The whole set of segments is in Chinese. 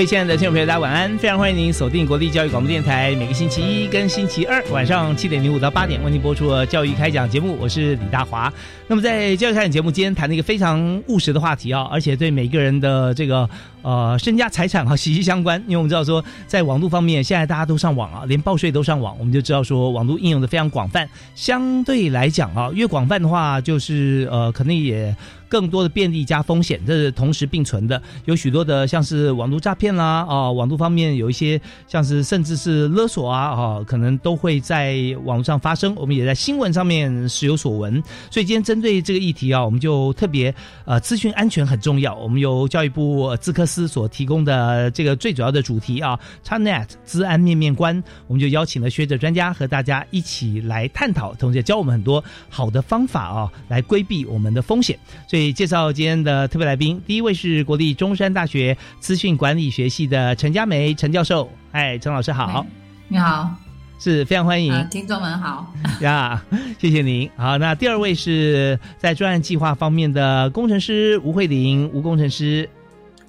各位亲爱的听众朋友，大家晚安！非常欢迎您锁定国立教育广播电台，每个星期一跟星期二晚上七点零五到八点为您播出的教育开讲节目。我是李大华。那么在教育开讲节目今天谈了一个非常务实的话题啊，而且对每个人的这个呃身家财产哈息息相关。因为我们知道说，在网络方面，现在大家都上网啊，连报税都上网，我们就知道说网络应用的非常广泛。相对来讲啊，越广泛的话，就是呃，可能也。更多的便利加风险，这是同时并存的。有许多的像是网络诈骗啦，啊，网络方面有一些像是甚至是勒索啊，啊，可能都会在网络上发生。我们也在新闻上面时有所闻。所以今天针对这个议题啊，我们就特别呃，资讯安全很重要。我们由教育部资科司所提供的这个最主要的主题啊，ChatNet 资安面面观，我们就邀请了学者专家和大家一起来探讨，同时也教我们很多好的方法啊，来规避我们的风险。所以。介绍今天的特别来宾，第一位是国立中山大学资讯管理学系的陈佳梅陈教授。哎，陈老师好，你好，是非常欢迎，听众们好 呀，谢谢您。好，那第二位是在专案计划方面的工程师吴慧玲吴工程师。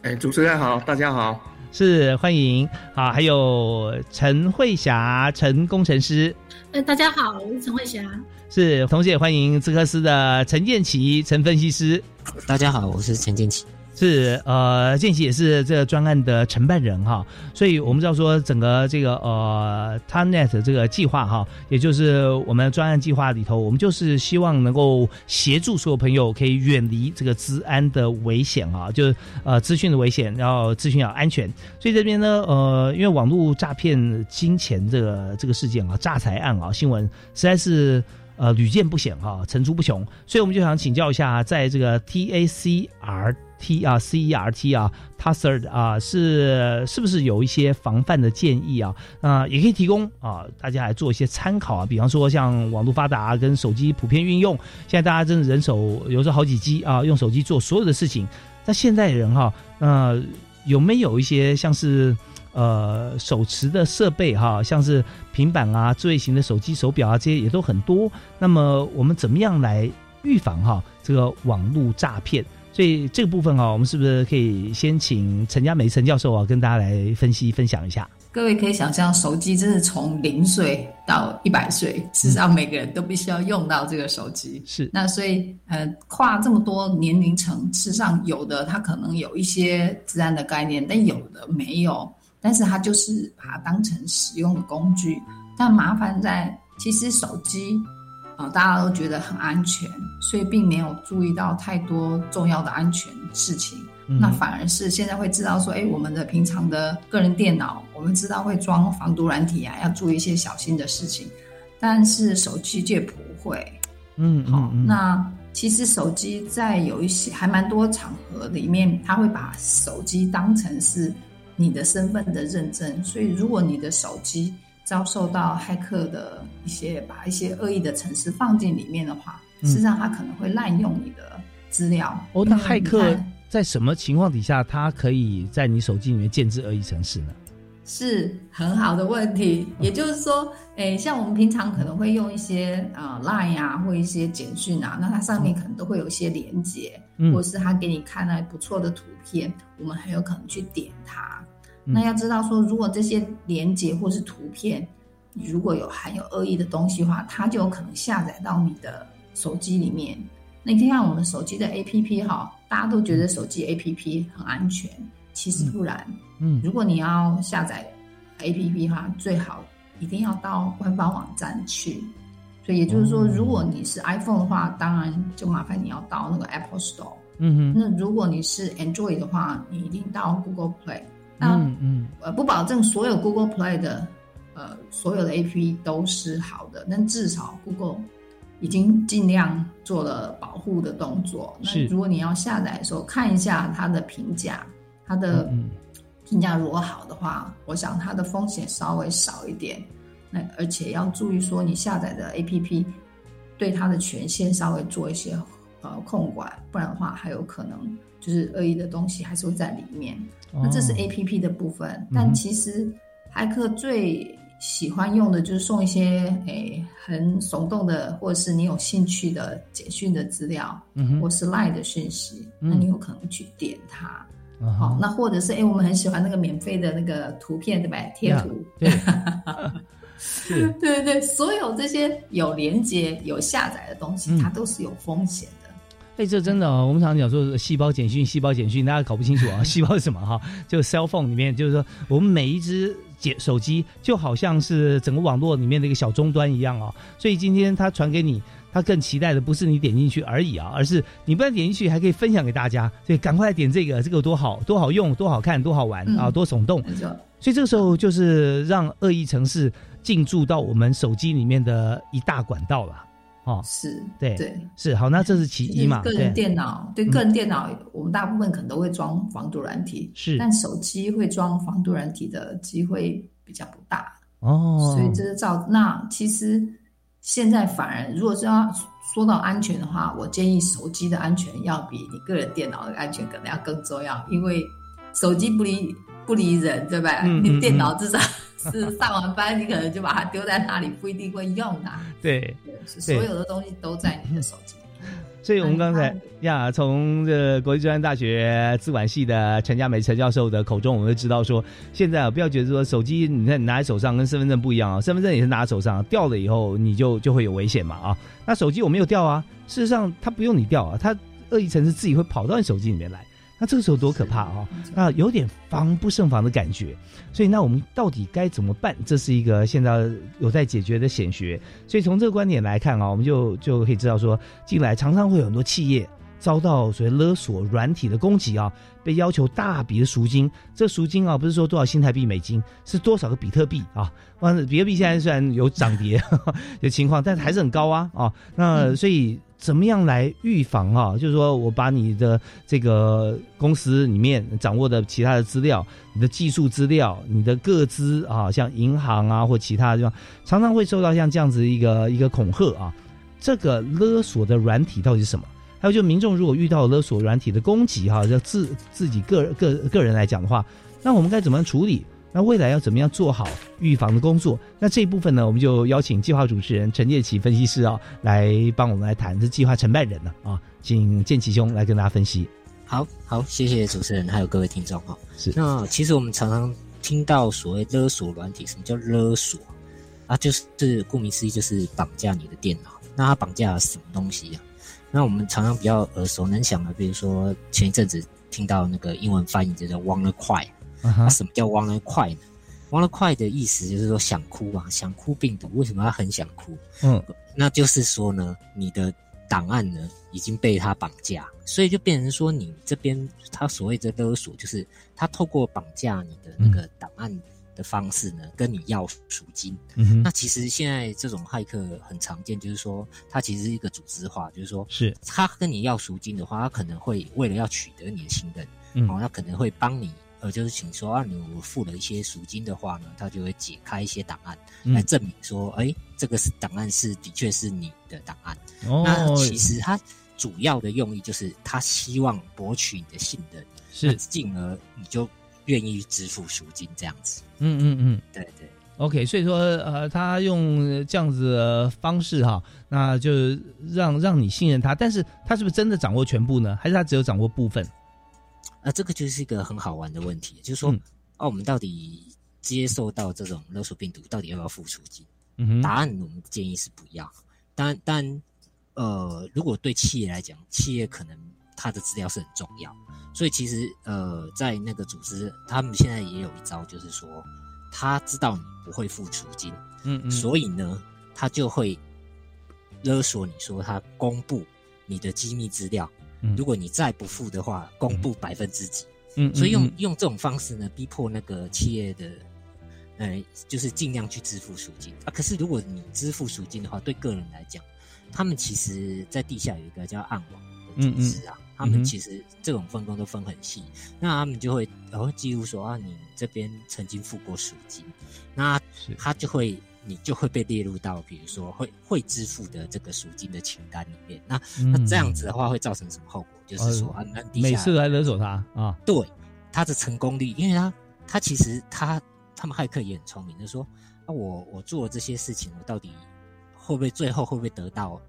哎，主持人好，大家好，是欢迎。啊，还有陈慧霞陈工程师。哎，大家好，我是陈慧霞。是，同时也欢迎资科斯的陈建奇陈分析师。大家好，我是陈建奇。是，呃，建奇也是这个专案的承办人哈，所以我们知道说整个这个呃 t a n e t 这个计划哈，也就是我们专案计划里头，我们就是希望能够协助所有朋友可以远离这个治安的危险啊，就是呃资讯的危险，然后资讯要安全。所以这边呢，呃，因为网络诈骗金钱这个这个事件啊，诈财案啊，新闻实在是。呃，屡见不鲜哈，层出不穷，所以我们就想请教一下，在这个 T A C R T 啊，C E R T 啊 t a s e r 啊，是是不是有一些防范的建议啊？啊，也可以提供啊，大家来做一些参考啊。比方说，像网络发达跟手机普遍运用，现在大家真的人手有时候好几机啊，用手机做所有的事情。那现在人哈，呃，有没有一些像是？呃，手持的设备哈，像是平板啊、智慧型的手机、手表啊，这些也都很多。那么我们怎么样来预防哈这个网络诈骗？所以这个部分哦，我们是不是可以先请陈家梅陈教授啊，跟大家来分析分享一下？各位可以想象，手机真是从零岁到一百岁，事实上每个人都必须要用到这个手机。是那所以呃，跨这么多年龄层，事实上有的他可能有一些自然的概念，但有的没有。但是它就是把它当成使用的工具，但麻烦在其实手机啊，大家都觉得很安全，所以并没有注意到太多重要的安全事情。那反而是现在会知道说，哎，我们的平常的个人电脑，我们知道会装防毒软体啊，要注意一些小心的事情，但是手机却不会。嗯，好，那其实手机在有一些还蛮多场合里面，他会把手机当成是。你的身份的认证，所以如果你的手机遭受到骇客的一些把一些恶意的程式放进里面的话，事实上他可能会滥用你的资料。哦，那骇客在什么情况底下，他可以在你手机里面建置恶意程式呢？是很好的问题。也就是说，诶，像我们平常可能会用一些啊 Line 啊，或一些简讯啊，那它上面可能都会有一些连接，或是他给你看了不错的图片，我们很有可能去点它。那要知道说，如果这些连接或是图片，如果有含有恶意的东西的话，它就有可能下载到你的手机里面。那你看我们手机的 APP 哈，大家都觉得手机 APP 很安全，其实不然。嗯，如果你要下载 A P P 哈，最好一定要到官方网站去。所以也就是说，如果你是 iPhone 的话，当然就麻烦你要到那个 Apple Store。嗯哼，那如果你是 Android 的话，你一定到 Google Play。那嗯嗯呃，不保证所有 Google Play 的呃所有的 A P P 都是好的，但至少 Google 已经尽量做了保护的动作。那是如果你要下载的时候，看一下它的评价，它的嗯评价如果好的话，我想它的风险稍微少一点。那而且要注意说，你下载的 A P P 对它的权限稍微做一些呃控管，不然的话还有可能就是恶意的东西还是会在里面。那这是哦 A P P 的部分，嗯但其实骇客最喜欢用的就是送一些诶很耸动的，或者是你有兴趣的简讯的资料，嗯哼或是 Line 的讯息，嗯那你有可能去点它。啊好、哈那或者是诶我们很喜欢那个免费的那个图片，对不对？贴呀图，对 是对对对，所有这些有连接、有下载的东西，嗯它都是有风险的。哎，这真的哦，我们常常讲说细胞简讯，细胞简讯，大家搞不清楚啊，细胞是什么哈？就 cell phone 里面，就是说我们每一只简手机就好像是整个网络里面的一个小终端一样哦。所以今天他传给你，他更期待的不是你点进去而已啊，而是你不但点进去，还可以分享给大家。所以赶快点这个，这个有多好，多好用，多好看，多好玩嗯啊，多耸动。那就所以这个时候就是让恶意城市进驻到我们手机里面的一大管道了。哦，是对对。是好，那这是其一嘛？个人，电脑对嗯个人电脑，我们大部分可能都会装防毒软体，是但手机会装防毒软体的机会比较不大，哦，所以这是造。那其实现在反而，如果是要说到安全的话，我建议手机的安全要比你个人电脑的安全可能要更重要，因为手机不离不离人，对吧？你电脑至少 是上完班，你可能就把它丢在那里，不一定会用的。对。所有的东西都在你的手机。所以我们刚才嗯呀，从这国际专业大学资管系的陈佳梅陈教授的口中，我们就知道说，现在啊，不要觉得说手机你看你拿在手上跟身份证不一样啊，身份证也是拿在手上，掉了以后你就就会有危险嘛啊。那手机我没有掉啊，事实上它不用你掉啊，它恶意程式自己会跑到你手机里面来。那这个时候多可怕啊！那有点防不胜防的感觉，所以那我们到底该怎么办？这是一个现在有待解决的显学。所以从这个观点来看啊，我们就就可以知道说，近来常常会有很多企业遭到所谓勒索软体的攻击啊，被要求大笔的赎金。这赎金啊，不是说多少新台币、美金，是多少个比特币啊？完了，比特币现在虽然有涨跌的情况，但是还是很高啊啊。那所以。怎么样来预防啊？就是说我把你的这个公司里面掌握的其他的资料、你的技术资料、你的个资啊，像银行啊或其他的地方，常常会受到像这样子一个一个恐吓啊。这个勒索的软体到底是什么？还有就民众如果遇到勒索软体的攻击哈，就自自己个个个人来讲的话，那我们该怎么样处理？那未来要怎么样做好预防的工作？那这一部分呢，我们就邀请计划主持人陈建奇分析师啊，来帮我们来谈这计划承办人呢啊，请建奇兄来跟大家分析。好好，谢谢主持人，还有各位听众哈。是那其实我们常常听到所谓勒索软体，什么叫勒索啊？就是顾名思义，就是绑架你的电脑。那它绑架了什么东西啊？那我们常常比较耳熟能详的，比如说前一阵子听到那个英文翻译就叫 “wanna cry”。啊那、什么叫 “wanna cry” 呢？“wanna cry” 的意思就是说想哭啊，想哭病毒。为什么他很想哭？嗯，那就是说呢，你的档案呢已经被他绑架，所以就变成说你这边他所谓的勒索，就是他透过绑架你的那个档案的方式呢，跟你要赎金。那其实现在这种骇客很常见，就是说他其实是一个组织化，就是说是他跟你要赎金的话，他可能会为了要取得你的信任，嗯哦，他可能会帮你。呃，就是请说啊，你我付了一些赎金的话呢，他就会解开一些档案，嗯来证明说，哎，这个是档案是的确是你的档案。哦那其实他主要的用意就是他希望博取你的信任，是进而你就愿意支付赎金这样子。嗯嗯嗯。对对。OK，所以说，呃，他用这样子的方式哈，那就让让你信任他，但是他是不是真的掌握全部呢？还是他只有掌握部分？啊，这个就是一个很好玩的问题，就是说，嗯哦，我们到底接受到这种勒索病毒，到底要不要付赎金？嗯，答案我们建议是不要。但但呃，如果对企业来讲，企业可能它的资料是很重要，所以其实呃，在那个组织，他们现在也有一招，就是说，他知道你不会付赎金，嗯嗯，所以呢，他就会勒索你说他公布你的机密资料，嗯如果你再不付的话，公布百分之几。嗯，所以用嗯用这种方式呢，逼迫那个企业的，呃，就是尽量去支付赎金啊。可是如果你支付赎金的话，对个人来讲，他们其实在地下有一个叫暗网的组织啊，他们其实这种分工都分很细，那他们就会然后记录说啊，你这边曾经付过赎金，那他就会。你就会被列入到，比如说会会支付的这个赎金的清单里面。那那这样子的话，会造成什么后果？就是说，啊，那每次来勒索他啊，对他的成功率，因为他他其实他他们骇客也很聪明，就说啊，我我做这些事情，我到底会不会最后会不会得到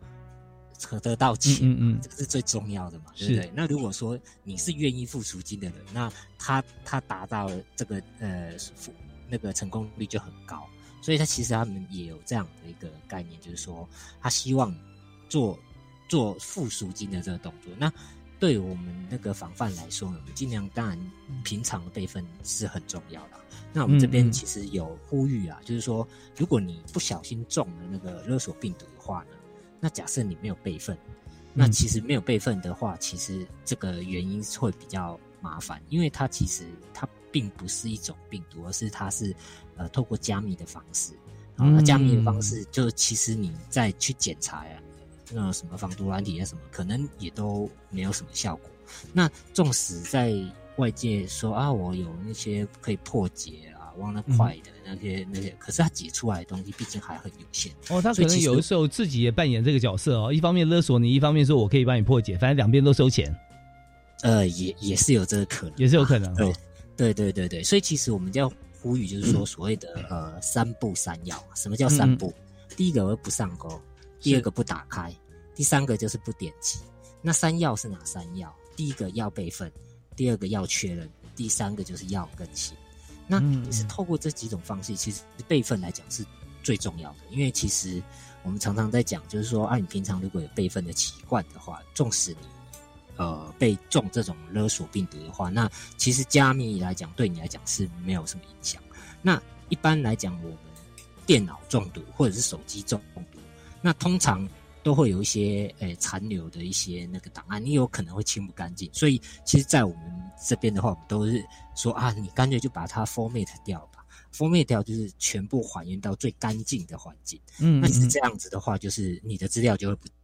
得得到钱？嗯嗯嗯这是最重要的嘛，对不对？那如果说你是愿意付赎金的人，那他他达到了这个呃付那个成功率就很高，所以他其实他们也有这样的一个概念，就是说他希望做做付赎金的这个动作。那对我们那个防范来说呢，我们尽量当然平常的备份是很重要的。那我们这边其实有呼吁啊，就是说，如果你不小心中了那个勒索病毒的话呢，那假设你没有备份，那嗯其实没有备份的话，其实这个原因会比较麻烦，因为它其实它并不是一种病毒，而是它是呃透过加密的方式。啊，那加密的方式就其实你再去检查呀，那种什么防毒软体啊什么，可能也都没有什么效果。那纵使在外界说啊，我有那些可以破解啊、忘了快的那些、那些，可是他解出来的东西毕竟还很有限。哦，他可能有的时候自己也扮演这个角色哦，一方面勒索你，一方面说我可以帮你破解，反正两边都收钱，呃，也也是有这个可能，也是有可能对哦。对对对对，所以其实我们就要呼吁，就是说所谓的呃三不三要。什么叫三不？第一个不上钩，第二个不打开，第三个就是不点击。那三要是哪三要？第一个要备份，第二个要确认，第三个就是要更新。那嗯你是透过这几种方式，其实备份来讲是最重要的，因为其实我们常常在讲，就是说，啊，你平常如果有备份的习惯的话，纵使你呃被中这种勒索病毒的话，那其实加密来讲对你来讲是没有什么影响。那一般来讲，我们电脑中毒或者是手机中毒，那通常都会有一些诶残留的一些那个档案，你有可能会清不干净。所以其实，在我们这边的话，我们都是说啊，你干脆就把它 format 掉吧。format 掉就是全部还原到最干净的环境。嗯，嗯那其实这样子的话，就是你的资料就会不见。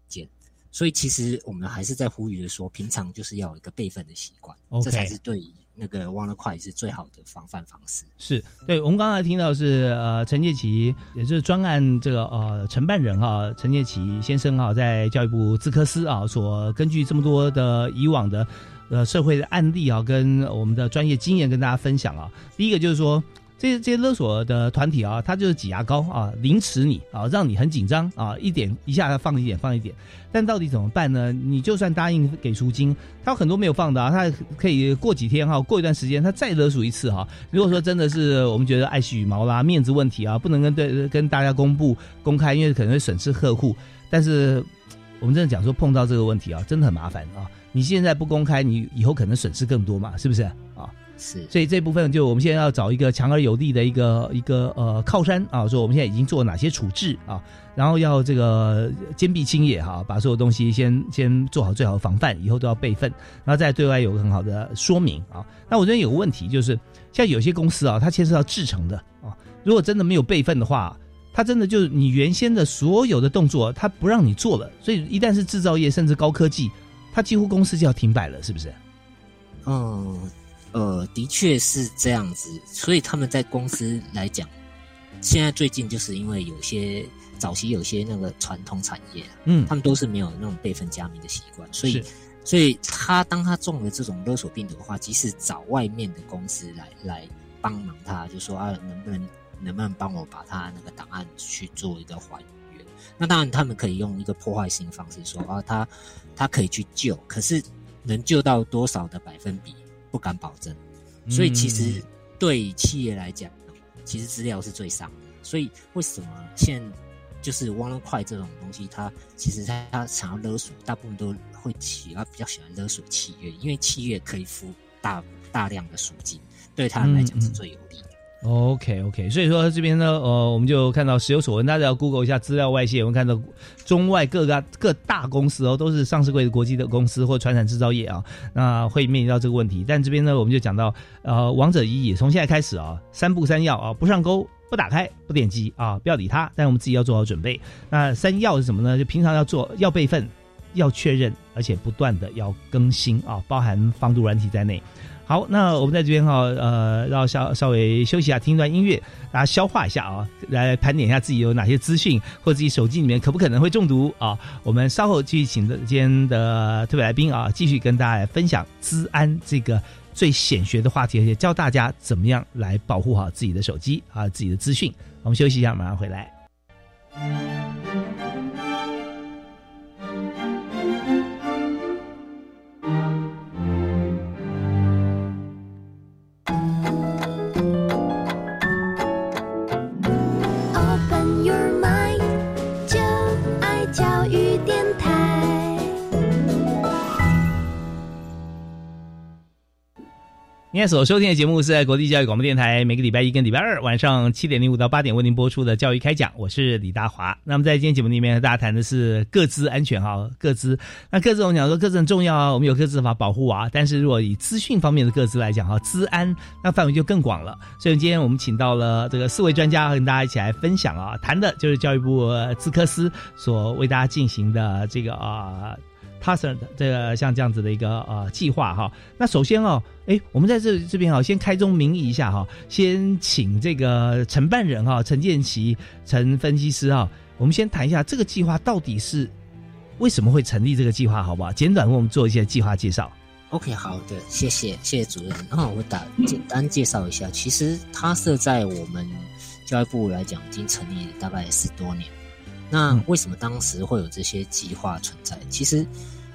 所以其实我们还是在呼吁的说，平常就是要有一个备份的习惯这才是对那个忘了快是最好的防范方式。是对，我们刚才听到是呃陈建奇，也就是专案这个呃承办人哈、陈建奇先生哈、在教育部资科司啊，所根据这么多的以往的呃社会的案例啊，跟我们的专业经验跟大家分享啊。第一个就是说。这些这些勒索的团体啊，他就是挤牙膏啊，凌迟你啊，让你很紧张啊，一点一下放一点放一点，但到底怎么办呢？你就算答应给赎金，他有很多没有放的啊，他可以过几天哈，过一段时间他再勒索一次哈。如果说真的是我们觉得爱惜羽毛啦、面子问题啊，不能跟对跟大家公布公开，因为可能会损失客户。但是我们真的讲说碰到这个问题啊，真的很麻烦啊。你现在不公开，你以后可能损失更多嘛，是不是？是，所以这部分就我们现在要找一个强而有力的一个一个呃靠山啊，说我们现在已经做哪些处置啊，然后要这个坚壁清野哈、把所有东西先先做好最好的防范，以后都要备份，然后再对外有个很好的说明啊。那我这边有个问题就是，像有些公司啊，它牵涉到制成的啊，如果真的没有备份的话。它真的就是你原先的所有的动作，它不让你做了，所以一旦是制造业甚至高科技，它几乎公司就要停摆了，是不是？嗯，呃，的确是这样子。所以他们在公司来讲，现在最近就是因为有些早期有些那个传统产业啊，嗯他们都是没有那种备份加密的习惯，所以所以他当他中了这种勒索病毒的话，即使找外面的公司来来帮忙他，就说啊，能不能能不能帮我把他那个档案去做一个还原？那当然他们可以用一个破坏性方式说啊，他他可以去救，可是能救到多少的百分比不敢保证。所以其实对企业来讲，其实资料是最伤的。所以为什么现就是汪了快这种东西，它其实它它想要勒索，大部分都会企它比较喜欢勒索企业，因为企业可以付大大量的赎金，对他们来讲是最有利的。OK OK，所以说这边呢，呃，我们就看到时有所闻，大家要 Google 一下资料外泄，我们看到中外各个各大公司哦，都是上市柜的国际的公司或传统制造业啊，那会面临到这个问题。但这边呢，我们就讲到呃，王者一也，从现在开始啊，三不三要啊，不上钩，不打开，不点击啊，不要理它，但我们自己要做好准备。那三要是什么呢？就平常要做，要备份，要确认，而且不断的要更新啊，包含防毒软体在内。好，那我们在这边哈，呃，让稍稍微休息一下，听一段音乐，大家消化一下啊，来盘点一下自己有哪些资讯，或自己手机里面可不可能会中毒啊？我们稍后继续请的今天的特别来宾啊，继续跟大家来分享资安这个最显学的话题，而且教大家怎么样来保护好自己的手机啊，自己的资讯。我们休息一下，马上回来。今天所收听的节目是在国际教育广播电台，每个礼拜一跟礼拜二晚上七点零五到八点为您播出的教育开讲，我是李大华。那么在今天节目里面，和大家谈的是各自安全哈，各自那各自我们讲说各自很重要啊，我们有各自法保护啊。但是如果以资讯方面的各自来讲哈，资安那范围就更广了。所以今天我们请到了这个四位专家跟大家一起来分享啊，谈的就是教育部资科司所为大家进行的这个啊。是这个像这样子的一个呃计划哈，那首先哦，哎，我们在这这边哈，先开宗明义一下哈，先请这个承办人哈，陈建奇陈分析师哈，我们先谈一下这个计划到底是为什么会成立这个计划，好不好？简短为我们做一些计划介绍。OK，好的，谢谢谢谢主任。那我打简单介绍一下，其实它设在我们教育部来讲，已经成立大概十多年。那为什么当时会有这些计划存在？其实，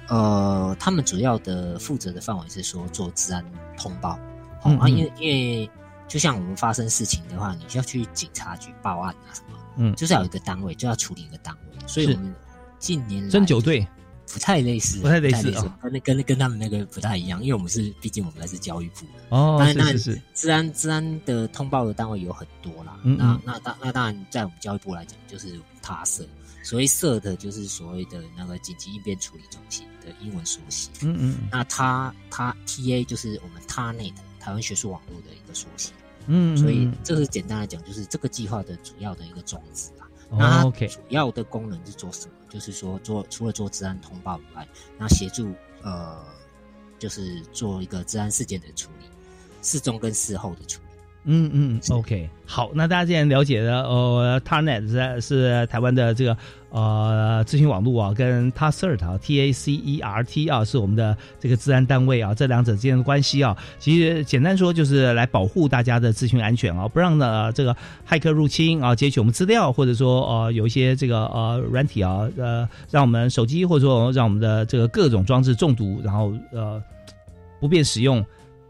呃，他们主要的负责的范围是说做治安通报，啊，因为因为就像我们发生事情的话，你需要去警察局报案啊什么，嗯，就是要有一个单位就要处理一个单位，所以我们近年来侦九队。不太类似，不太类似，跟跟跟他们那个不太一样，因为我们是，毕竟我们来自教育部的哦。当然，当然是治安治安的通报的单位有很多啦。那那当那当然，在我们教育部来讲，就是他设，所谓设的就是所谓的那个紧急应变处理中心的英文缩写。嗯嗯。那他他 TA 就是我们他内的台湾学术网络的一个缩写。嗯。所以这个简单来讲，就是这个计划的主要的一个宗旨啊。那它主要的功能是做什么？就是说，做除了做治安通报以外，那协助呃，就是做一个治安事件的处理，事中跟事后的处理。嗯嗯，OK，好，那大家既然了解了，呃，Tarnet 是是台湾的这个呃咨询网络啊，跟 Tacert 啊，T A C E R T 啊，是我们的这个治安单位啊，这两者之间的关系啊，其实简单说就是来保护大家的资讯安全啊，不让呢这个骇客入侵啊，截取我们资料，或者说呃有一些这个呃软体啊，呃让我们手机或者说让我们的这个各种装置中毒，然后呃不便使用。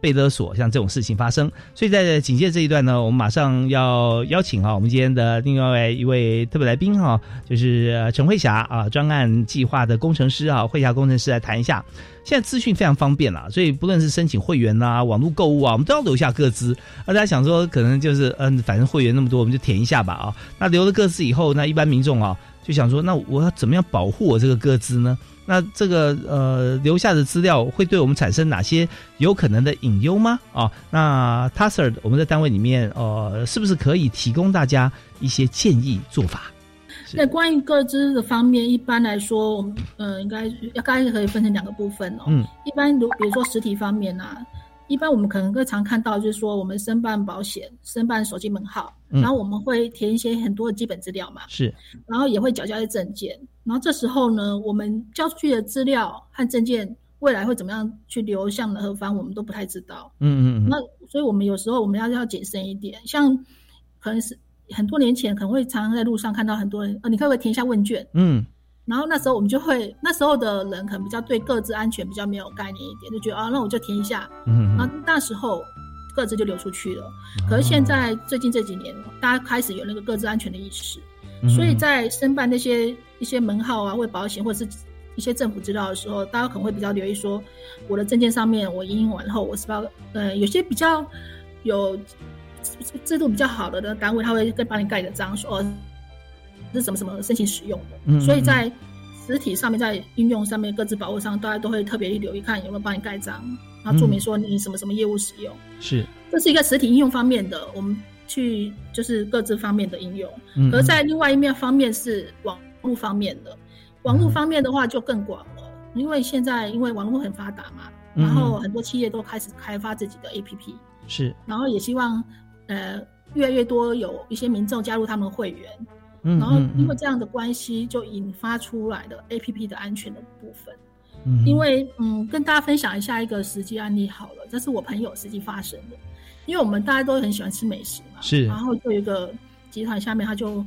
被勒索，像这种事情发生，所以在警戒这一段呢，我们马上要邀请啊，我们今天的另外一位特别来宾哈，就是陈慧霞啊，专案计划的工程师啊，慧霞工程师来谈一下。现在资讯非常方便了，所以不论是申请会员呐、网络购物啊，我们都要留下各资。那大家想说，可能就是嗯，反正会员那么多，我们就填一下吧啊。那留了各资以后，那一般民众啊，就想说，那我要怎么样保护我这个个资呢？那这个呃留下的资料会对我们产生哪些有可能的隐忧吗？啊，那 t a s e r 我们在单位里面呃是不是可以提供大家一些建议做法？那关于各资的方面，一般来说，我们呃应该要大概可以分成两个部分哦。嗯，一般如比如说实体方面啊。一般我们可能更常看到，就是说我们申办保险、申办手机门号，然后我们会填一些很多的基本资料嘛，是，然后也会缴交一些证件，然后这时候呢，我们交出去的资料和证件未来会怎么样去流向何方，我们都不太知道。嗯嗯嗯。那所以我们有时候我们要要谨慎一点，像可能是很多年前可能会常常在路上看到很多人，呃，你可不可以填一下问卷？嗯。然后那时候我们就会，那时候的人可能比较对各自安全比较没有概念一点，就觉得啊，那我就填一下。嗯。然后那时候各自就流出去了。可是现在最近这几年，大家开始有那个各自安全的意识，所以在申办那些一些门号啊，或保险或者是一些政府资料的时候，大家可能会比较留意说，我的证件上面我印完后，我是不是要呃有些比较有制度比较好的的单位，他会跟帮你盖个章，说哦是什么什么申请使用的。嗯所以在实体上面，在应用上面，各自保护上，大家都会特别去留意看有没有帮你盖章，然后注明说你什么什么业务使用。是，这是一个实体应用方面的，我们去就是各自方面的应用。嗯而在另外一面方面是网络方面的，网络方面的话就更广了，因为现在因为网络很发达嘛，嗯然后很多企业都开始开发自己的 APP，是，然后也希望呃越来越多有一些民众加入他们会员，嗯然后嗯因为这样的关系就引发出来的 APP 的安全的部分。嗯因为嗯，跟大家分享一下一个实际案例好了，这是我朋友实际发生的。因为我们大家都很喜欢吃美食嘛，是然后就有一个集团下面他就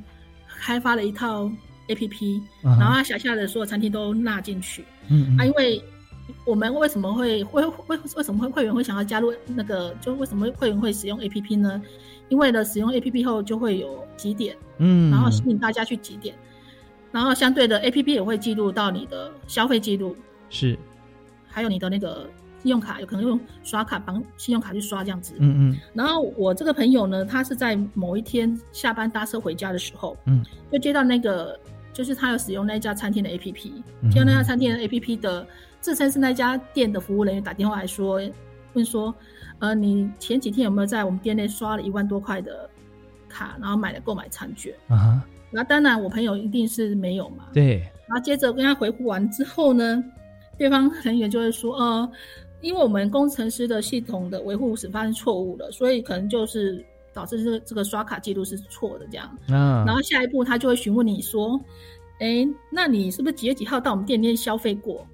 开发了一套 APP，、嗯哼然后他辖下的所有餐厅都纳进去。嗯啊，因为我们为什么会会会为什么会会员会想要加入那个，就为什么会员会使用 APP 呢？因为呢，使用 APP 后就会有几点，嗯，然后吸引大家去几点，然后相对的 APP 也会记录到你的消费记录，是，还有你的那个信用卡，有可能用刷卡绑信用卡去刷这样子。嗯嗯。然后我这个朋友呢，他是在某一天下班搭车回家的时候，嗯，就接到那个，就是他有使用那家餐厅的 APP，嗯。接到那家餐厅的 APP 的自称是那家店的服务人员打电话来说，问说，呃，你前几天有没有在我们店内刷了一万多块的卡，然后买了购买餐券？啊哈，然后当然我朋友一定是没有嘛，对，然后接着跟他回复完之后呢，对方人员就会说，呃，因为我们工程师的系统的维护是发生错误了，所以可能就是导致这个这个刷卡记录是错的这样。啊，然后下一步他就会询问你说，哎，那你是不是几月几号到我们店里面消费过？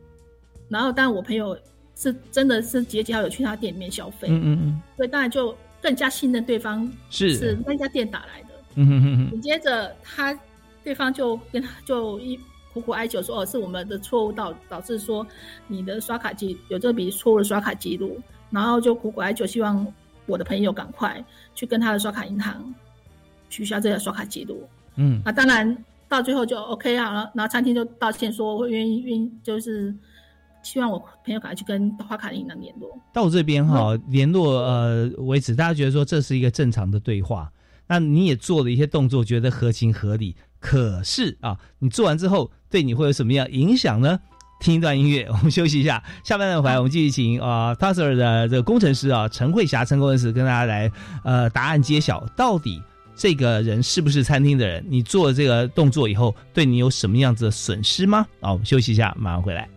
然后当然我朋友是真的是几月几号有去他店里面消费，嗯嗯嗯，所以当然就更加信任对方是是那家店打来的。嗯哼哼哼，紧接着他对方就跟他就一苦苦哀求说：“哦，是我们的错误导导致说你的刷卡记有这笔错误的刷卡记录。”然后就苦苦哀求，希望我的朋友赶快去跟他的刷卡银行取消这个刷卡记录。嗯啊，当然到最后就 OK 啊，然后然后餐厅就道歉说会愿意愿意就是希望我朋友赶快去跟花卡银行联络。到这边哈，联络呃为止，大家觉得说这是一个正常的对话，那你也做了一些动作，觉得合情合理。可是啊，你做完之后，对你会有什么样影响呢？听一段音乐，我们休息一下。下半段回来，我们继续请啊 t a s e r 的这个工程师啊陈慧霞陈工程师跟大家来呃答案揭晓，到底这个人是不是餐厅的人？你做了这个动作以后，对你有什么样子的损失吗？啊，我们休息一下，马上回来。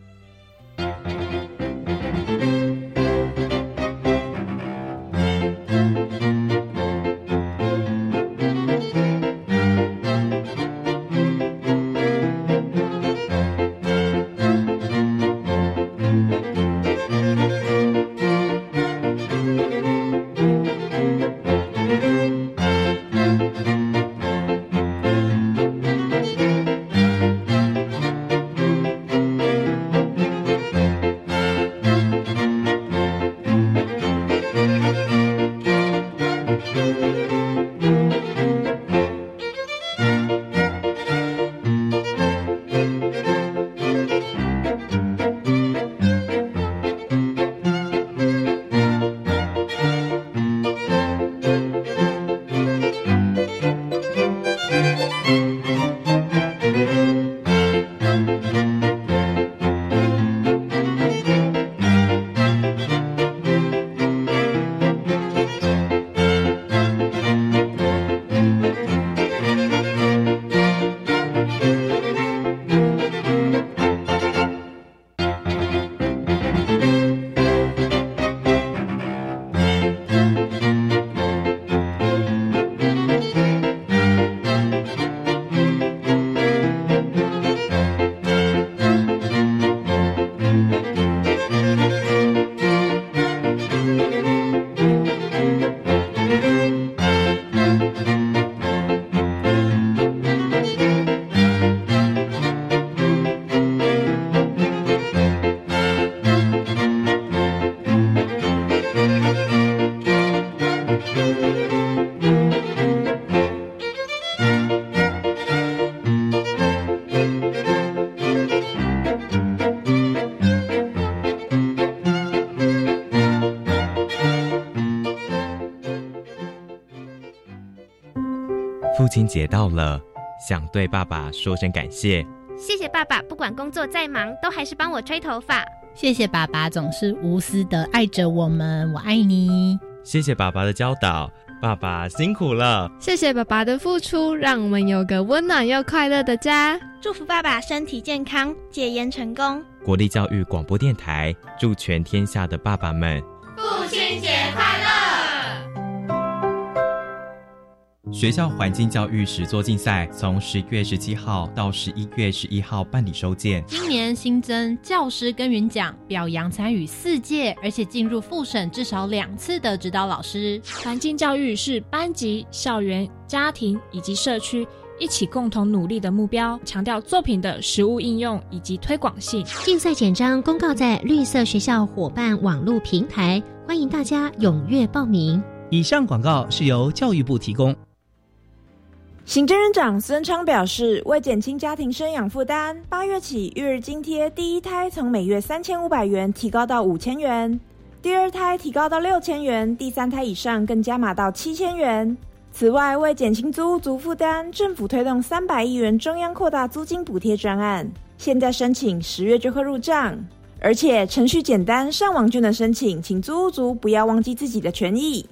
春节到了，想对爸爸说声感谢。谢谢爸爸，不管工作再忙，都还是帮我吹头发。谢谢爸爸，总是无私的爱着我们，我爱你。谢谢爸爸的教导，爸爸辛苦了。谢谢爸爸的付出，让我们有个温暖又快乐的家。祝福爸爸身体健康，戒烟成功。国立教育广播电台祝全天下的爸爸们父亲节学校环境教育实作竞赛从十月十七号到十一月十一号办理收件。今年新增教师耕耘奖，表扬参与四届而且进入复审至少两次的指导老师。环境教育是班级、校园、家庭以及社区一起共同努力的目标，强调作品的实物应用以及推广性。竞赛简章公告在绿色学校伙伴网络平台，欢迎大家踊跃报名。以上广告是由教育部提供。行政院长孙昌表示，为减轻家庭生养负担，八月起育儿津贴第一胎从每月三千五百元提高到五千元，第二胎提高到六千元，第三胎以上更加码到七千元。此外，为减轻租屋族负担，政府推动三百亿元中央扩大租金补贴专案，现在申请十月就会入账，而且程序简单，上网就能申请，请租屋族不要忘记自己的权益。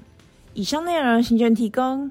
以上内容，行政提供。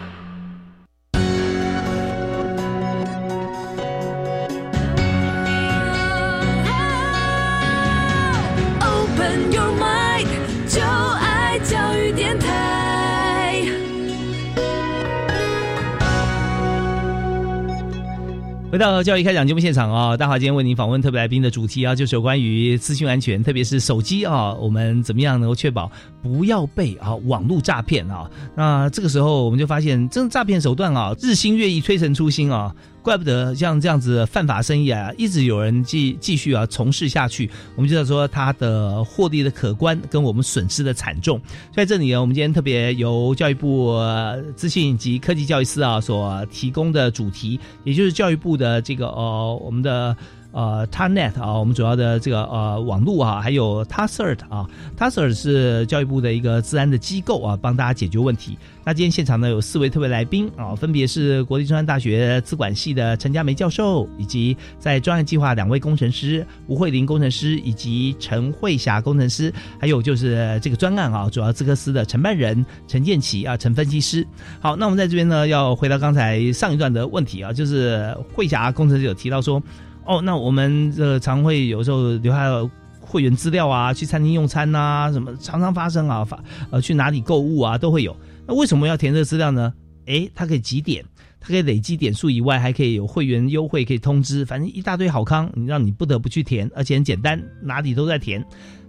回到教育开讲节目现场啊，大华今天为您访问特别来宾的主题啊，就是有关于资讯安全，特别是手机啊，我们怎么样能够确保不要被啊网络诈骗啊？那这个时候我们就发现，这种诈骗手段啊，日新月异，推陈出新啊。怪不得像这样子犯法生意啊，一直有人继继续啊从事下去。我们就在说他的获利的可观，跟我们损失的惨重。在这里呢，我们今天特别由教育部资讯及科技教育司啊所提供的主题，也就是教育部的这个呃我们的。呃 t a n e t 啊，我们主要的这个呃网络啊，还有 t a s e r t 啊，Tassert 是教育部的一个治安的机构啊，帮大家解决问题。那今天现场呢有四位特别来宾啊，分别是国立中山大学资管系的陈佳梅教授，以及在专案计划两位工程师吴慧玲工程师以及陈慧霞工程师，还有就是这个专案啊主要资科司的承办人陈建奇啊陈分析师。好，那我们在这边呢要回到刚才上一段的问题啊，就是慧霞工程师有提到说。哦，那我们呃常会有时候留下会员资料啊，去餐厅用餐啊，什么常常发生啊，发呃去哪里购物啊都会有。那为什么要填这资料呢？诶，它可以几点，它可以累积点数以外，还可以有会员优惠可以通知，反正一大堆好康，让你不得不去填，而且很简单，哪里都在填。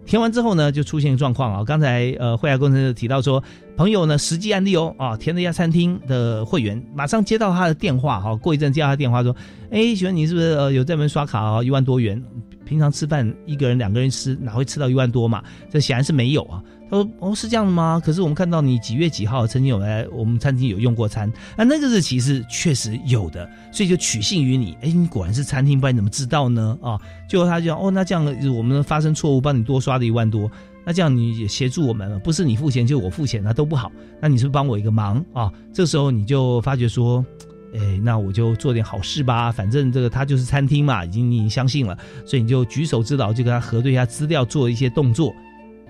填完之后呢，就出现状况啊。刚才呃，会亚工程师提到说，朋友呢实际案例哦啊，填了一家餐厅的会员，马上接到他的电话哈，过一阵接到他电话说，哎，请问你是不是呃有在门刷卡啊？一万多元，平常吃饭一个人两个人吃哪会吃到一万多嘛？这显然是没有啊。说哦是这样的吗？可是我们看到你几月几号曾经有来我们餐厅有用过餐，那那个日期是确实有的，所以就取信于你。哎，你果然是餐厅，不然你怎么知道呢？啊，就他就哦，那这样我们发生错误，帮你多刷了一万多，那这样你也协助我们了，不是你付钱就我付钱，那都不好。那你是不是帮我一个忙啊？这时候你就发觉说，哎，那我就做点好事吧，反正这个他就是餐厅嘛，已经你相信了，所以你就举手之劳，就跟他核对一下资料，做一些动作。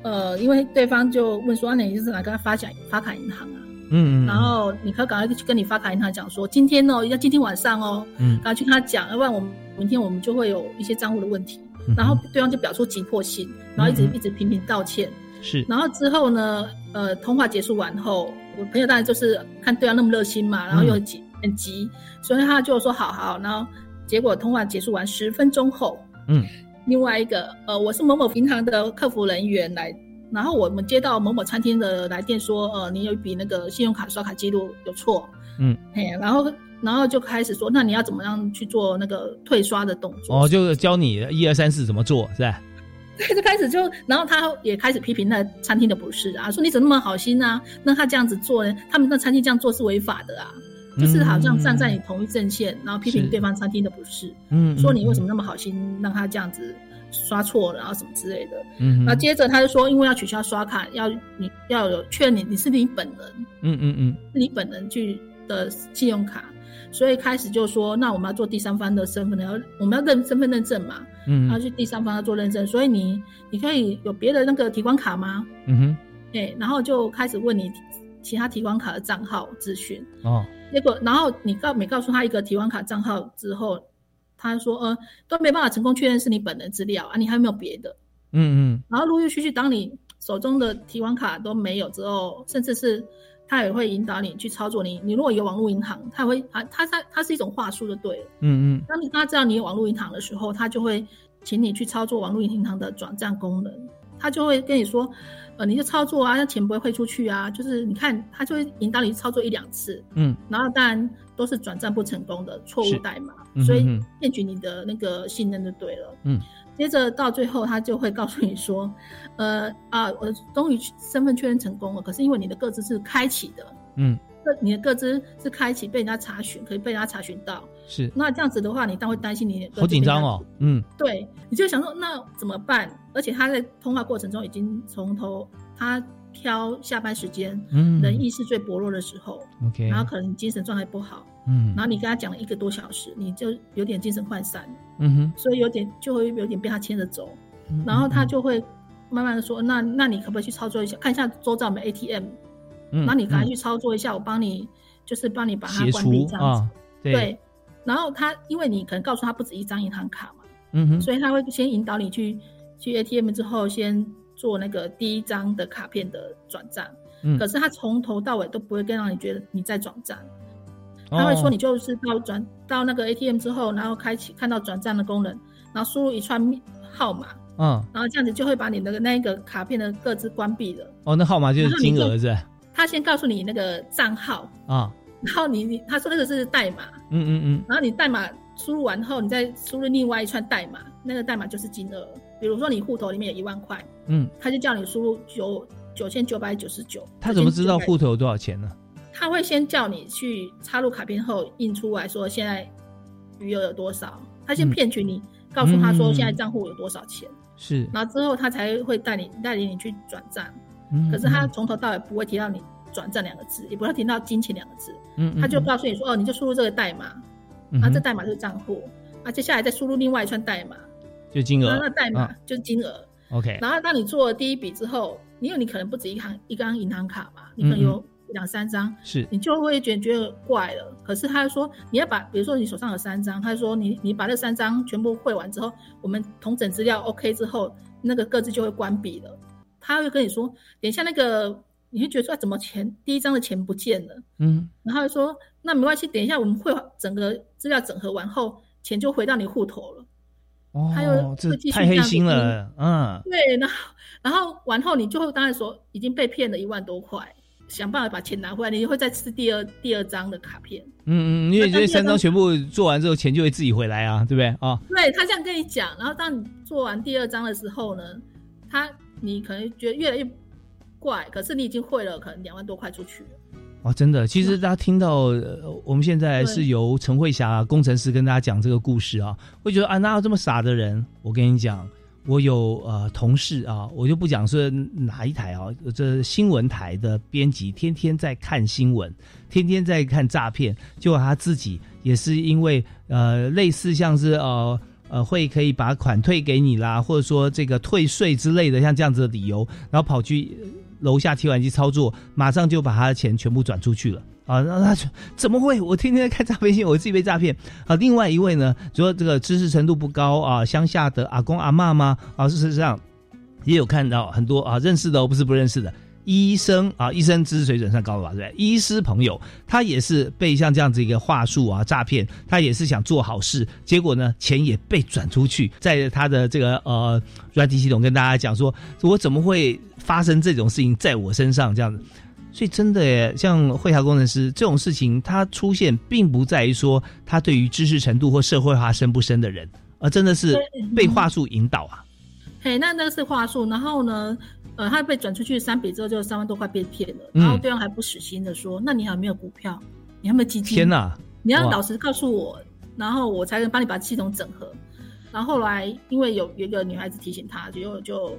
呃，因为对方就问说，那你是哪个发卡发卡银行啊？嗯，然后你可赶快去跟你发卡银行讲说，今天哦，要今天晚上哦，嗯，赶快去跟他讲，要不然我们明天我们就会有一些账户的问题。然后对方就表出急迫性，然后一直一直频频道歉。是，然后之后呢，呃，通话结束完后，我朋友当然就是看对方那么热心嘛，然后又很急很急，所以他就说好好。然后结果通话结束完十分钟后，嗯。另外一个，呃，我是某某银行的客服人员来，然后我们接到某某餐厅的来电说，呃，你有一笔那个信用卡刷卡记录有错，嗯，嘿，然后然后就开始说，那你要怎么样去做那个退刷的动作？哦，就是教你一二三四怎么做，是吧？对，就开始就，然后他也开始批评那餐厅的不是啊，说你怎么那么好心啊？那他这样子做呢？他们那餐厅这样做是违法的啊，就是好像站在你同一阵线，然后批评对方餐厅的不是，嗯，说你为什么那么好心让他这样子刷错，然后什么之类的，嗯，然后接着他就说，因为要取消刷卡，要你要有确认你你是你本人，嗯嗯嗯，是你本人去的信用卡。所以开始就说，那我们要做第三方的身份的，要我们要认身份认证嘛，嗯，然后去第三方要做认证，所以你你可以有别的那个提款卡吗？嗯哼，对，然后就开始问你其他提款卡的账号资讯，哦，结果然后你告每告诉他一个提款卡账号之后，他说呃都没办法成功确认是你本人资料啊，你还有没有别的？嗯嗯，然后陆陆续续当你手中的提款卡都没有之后，甚至是。他也会引导你去操作你，你如果有网络银行，他会他他他他是一种话术就对了。嗯嗯。当他知道你有网络银行的时候，他就会请你去操作网络银行的转账功能。他就会跟你说，呃，你就操作啊，那钱不会汇出去啊。就是你看，他就会引导你操作一两次。嗯。然后当然都是转账不成功的错误代码，嗯、所以骗取你的那个信任就对了。嗯。接着到最后，他就会告诉你说，呃啊，我终于身份确认成功了，可是因为你的个资是开启的。嗯，个你的个资是开启，被人家查询，可以被人家查询到。是，那这样子的话，你当然会担心你好紧张哦。嗯，对，你就想说那怎么办？而且他在通话过程中已经从头他挑下班时间，嗯，人意识最薄弱的时候，OK，然后可能精神状态不好，嗯，然后你跟他讲了一个多小时，你就有点精神涣散，嗯哼，所以有点就会有点被他牵着走，然后他就会慢慢的说，那那你可不可以去操作一下，看一下周遭有没有 ATM。嗯，那你赶快去操作一下，我帮你，就是帮你把它关闭这样子。对，然后他因为你可能告诉他不止一张银行卡嘛，嗯哼，所以他会先引导你去去 ATM 之后，先做那个第一张的卡片的转账。嗯，可是他从头到尾都不会更让你觉得你在转账，哦他会说你就是到转到那个 ATM 之后，然后开启看到转账的功能，然后输入一串号码。嗯，然后这样子就会把你的那个卡片的各自关闭了。哦，那号码就是金额是？他先告诉你那个账号啊，然后你你他说那个是代码，嗯嗯嗯，然后你代码输入完后，你再输入另外一串代码，那个代码就是金额。比如说你户头里面有一万块，嗯，他就叫你输入九九千九百九十九。他怎么知道户头有多少钱呢？他会先叫你去插入卡片后印出来说现在余额有多少，他先骗取你，告诉他说现在账户有多少钱，是，然后之后他才会带你带领你去转账。嗯可是他从头到尾不会提到你转账两个字，也不要听到金钱两个字，嗯，他就告诉你说，哦，你就输入这个代码，啊，这代码就是账户，啊，接下来再输入另外一串代码，就金额，那代码就是金额，OK。然后当你做了第一笔之后，因为你可能不止一行一张银行卡嘛，你可能有两三张，是，你就会觉觉得怪了。可是他说你要把，比如说你手上有三张，他说你你把这三张全部汇完之后，我们同整资料 OK 之后，那个各自就会关闭了。他会跟你说，等一下那个，你会觉得说、啊、怎么钱第一张的钱不见了，嗯，然后说那没关系，等一下我们会整个资料整合完后，钱就回到你户头了。哦，他又这太黑心了，嗯，对，然后然后完后你就会当然说已经被骗了一万多块，想办法把钱拿回来，你会再吃第二第二张的卡片。嗯嗯，因为这三张全部做完之后，钱就会自己回来啊，对不对啊？对他这样跟你讲，然后当你做完第二张的时候呢，他。你可能觉得越来越怪，可是你已经汇了，可能两万多块出去了。哦，真的，其实大家听到、呃、我们现在是由陈慧霞工程师跟大家讲这个故事啊，会觉得啊，哪有这么傻的人？我跟你讲，我有呃同事啊，我就不讲是哪一台啊，这新闻台的编辑天天在看新闻，天天在看诈骗，结果他自己也是因为呃类似像是呃。呃，会可以把款退给你啦，或者说这个退税之类的，像这样子的理由，然后跑去楼下提款机操作，马上就把他的钱全部转出去了啊！那他怎么会？我天天在看诈骗信，我自己被诈骗啊！另外一位呢，说这个知识程度不高啊，乡下的阿公阿妈吗？啊，事实上也有看到很多啊，认识的哦，不是不认识的。医生啊，医生知识水准算高了吧？对不对？医师朋友他也是被像这样子一个话术啊诈骗，他也是想做好事，结果呢钱也被转出去，在他的这个呃软体系统跟大家讲说，我怎么会发生这种事情在我身上这样子？所以真的耶，像会查工程师这种事情，它出现并不在于说他对于知识程度或社会化深不深的人，而真的是被话术引导啊。嘿，那那个是话术，然后呢，呃，他被转出去三笔之后，就三万多块被骗了，然后对方还不死心的说：“那你还有没有股票？你有没有基金？天哪！你要老实告诉我，然后我才能帮你把系统整合。”然后后来因为有有一个女孩子提醒他，结果就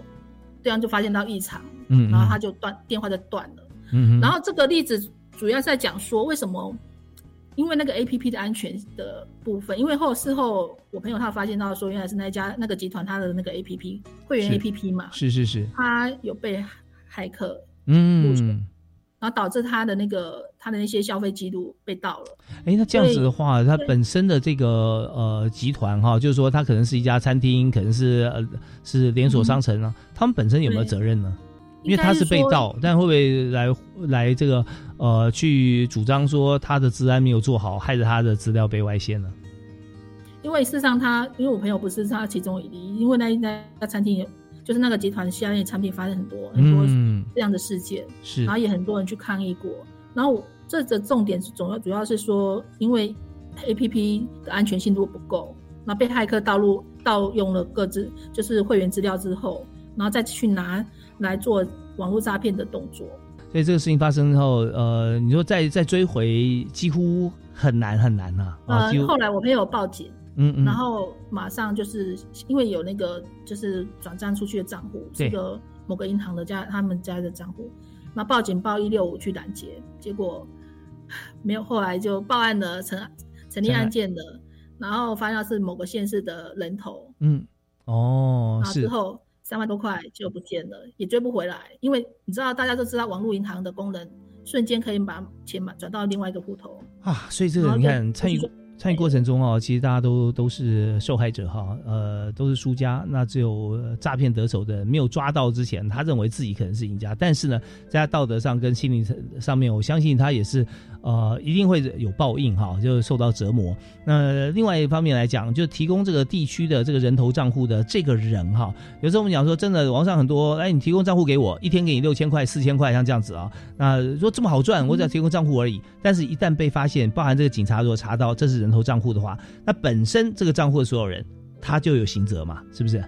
对方就发现到异常，嗯，然后他就断电话就断了，嗯，然后这个例子主要是在讲说为什么。因为那个 A P P 的安全的部分，因为后事后我朋友他发现到说，原来是那家那个集团他的那个 A P P 会员 A P P 嘛，是是是，他有被骇客嗯，然后导致他的那个他的那些消费记录被盗了。哎，那这样子的话，他本身的这个呃集团哈，就是说他可能是一家餐厅，可能是呃是连锁商城啊，他们本身有没有责任呢？因为他是被盗，但会不会来来这个呃去主张说他的治安没有做好，害得他的资料被外泄呢？因为事实上，他因为我朋友不是他其中一例，因为那那家餐厅就是那个集团下面产品发生很多很多这样的事件，是，然后也很多人去抗议过。然后这个重点是主要主要是说，因为 A P P 的安全性度不够，那被骇客盗入盗用了各自就是会员资料之后，然后再去拿。来做网络诈骗的动作，所以这个事情发生之后，呃，你说再再追回几乎很难很难呐。呃，后来我朋友报警，嗯嗯，然后马上就是因为有那个就是转账出去的账户是个某个银行的家他们家的账户，那报警报一六五去拦截，结果没有，后来就报案的，成成立案件的，然后发现是某个县市的人头，嗯，哦，然后之后。三万多块就不见了，也追不回来，因为你知道，大家都知道网络银行的功能，瞬间可以把钱转到另外一个户头啊，所以这个你看参与。参与过程中哦，其实大家都都是受害者哈，呃，都是输家。那只有诈骗得手的没有抓到之前，他认为自己可能是赢家。但是呢，在他道德上跟心理上面，我相信他也是呃，一定会有报应哈，就受到折磨。那另外一方面来讲，就提供这个地区的这个人头账户的这个人哈，有时候我们讲说，真的网上很多，哎，你提供账户给我，一天给你六千块、四千块，像这样子啊，那说这么好赚，我只要提供账户而已。但是，一旦被发现，包含这个警察如果查到这是人。投账户的话，那本身这个账户的所有人，他就有刑责嘛？是不是？